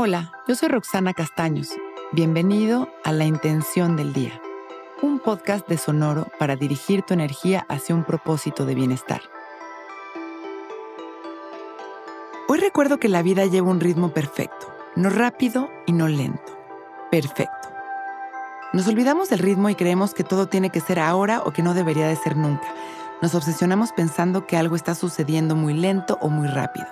Hola, yo soy Roxana Castaños. Bienvenido a La Intención del Día, un podcast de Sonoro para dirigir tu energía hacia un propósito de bienestar. Hoy recuerdo que la vida lleva un ritmo perfecto, no rápido y no lento. Perfecto. Nos olvidamos del ritmo y creemos que todo tiene que ser ahora o que no debería de ser nunca. Nos obsesionamos pensando que algo está sucediendo muy lento o muy rápido.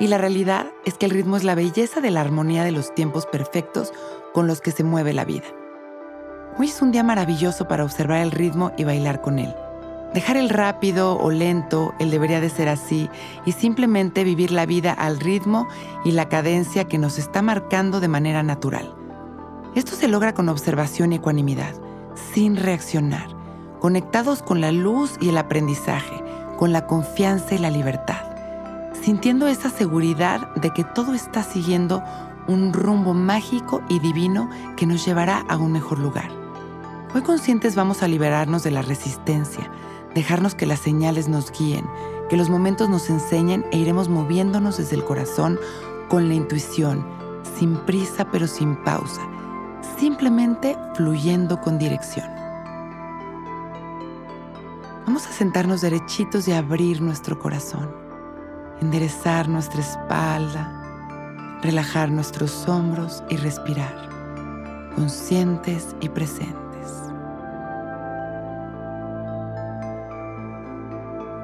Y la realidad es que el ritmo es la belleza de la armonía de los tiempos perfectos con los que se mueve la vida. Hoy es un día maravilloso para observar el ritmo y bailar con él. Dejar el rápido o lento, el debería de ser así, y simplemente vivir la vida al ritmo y la cadencia que nos está marcando de manera natural. Esto se logra con observación y ecuanimidad, sin reaccionar, conectados con la luz y el aprendizaje, con la confianza y la libertad sintiendo esa seguridad de que todo está siguiendo un rumbo mágico y divino que nos llevará a un mejor lugar. Hoy conscientes vamos a liberarnos de la resistencia, dejarnos que las señales nos guíen, que los momentos nos enseñen e iremos moviéndonos desde el corazón con la intuición, sin prisa pero sin pausa, simplemente fluyendo con dirección. Vamos a sentarnos derechitos y abrir nuestro corazón enderezar nuestra espalda, relajar nuestros hombros y respirar, conscientes y presentes.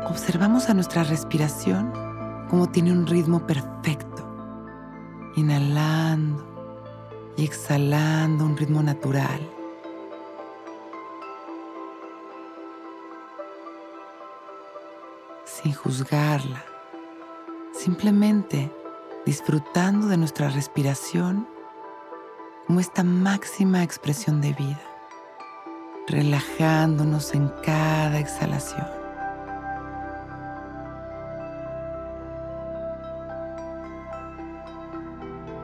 Observamos a nuestra respiración como tiene un ritmo perfecto, inhalando y exhalando un ritmo natural. sin juzgarla simplemente disfrutando de nuestra respiración como esta máxima expresión de vida, relajándonos en cada exhalación.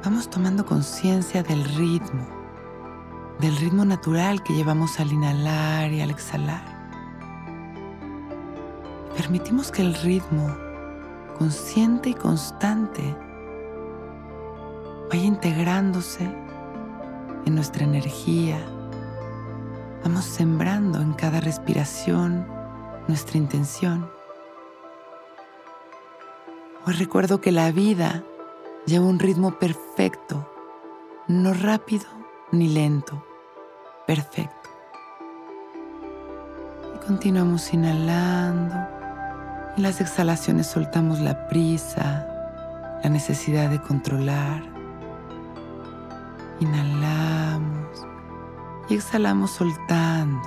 Vamos tomando conciencia del ritmo, del ritmo natural que llevamos al inhalar y al exhalar. Permitimos que el ritmo consciente y constante vaya integrándose en nuestra energía. Vamos sembrando en cada respiración nuestra intención. Hoy recuerdo que la vida lleva un ritmo perfecto, no rápido ni lento, perfecto. Y continuamos inhalando en las exhalaciones soltamos la prisa, la necesidad de controlar. Inhalamos y exhalamos soltando,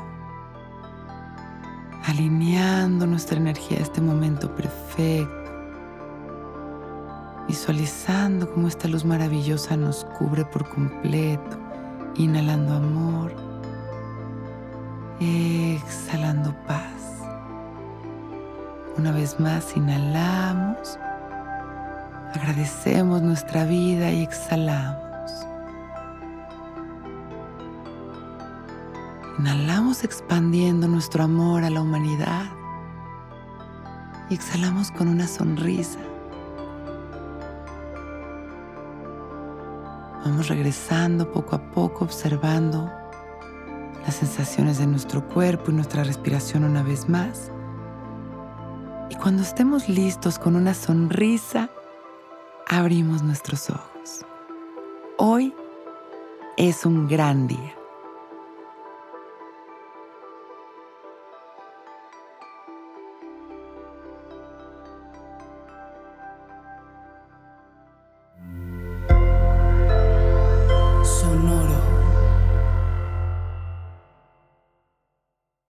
alineando nuestra energía a este momento perfecto, visualizando cómo esta luz maravillosa nos cubre por completo, inhalando amor, exhalando paz. Una vez más inhalamos, agradecemos nuestra vida y exhalamos. Inhalamos expandiendo nuestro amor a la humanidad y exhalamos con una sonrisa. Vamos regresando poco a poco observando las sensaciones de nuestro cuerpo y nuestra respiración una vez más. Y cuando estemos listos con una sonrisa, abrimos nuestros ojos. Hoy es un gran día.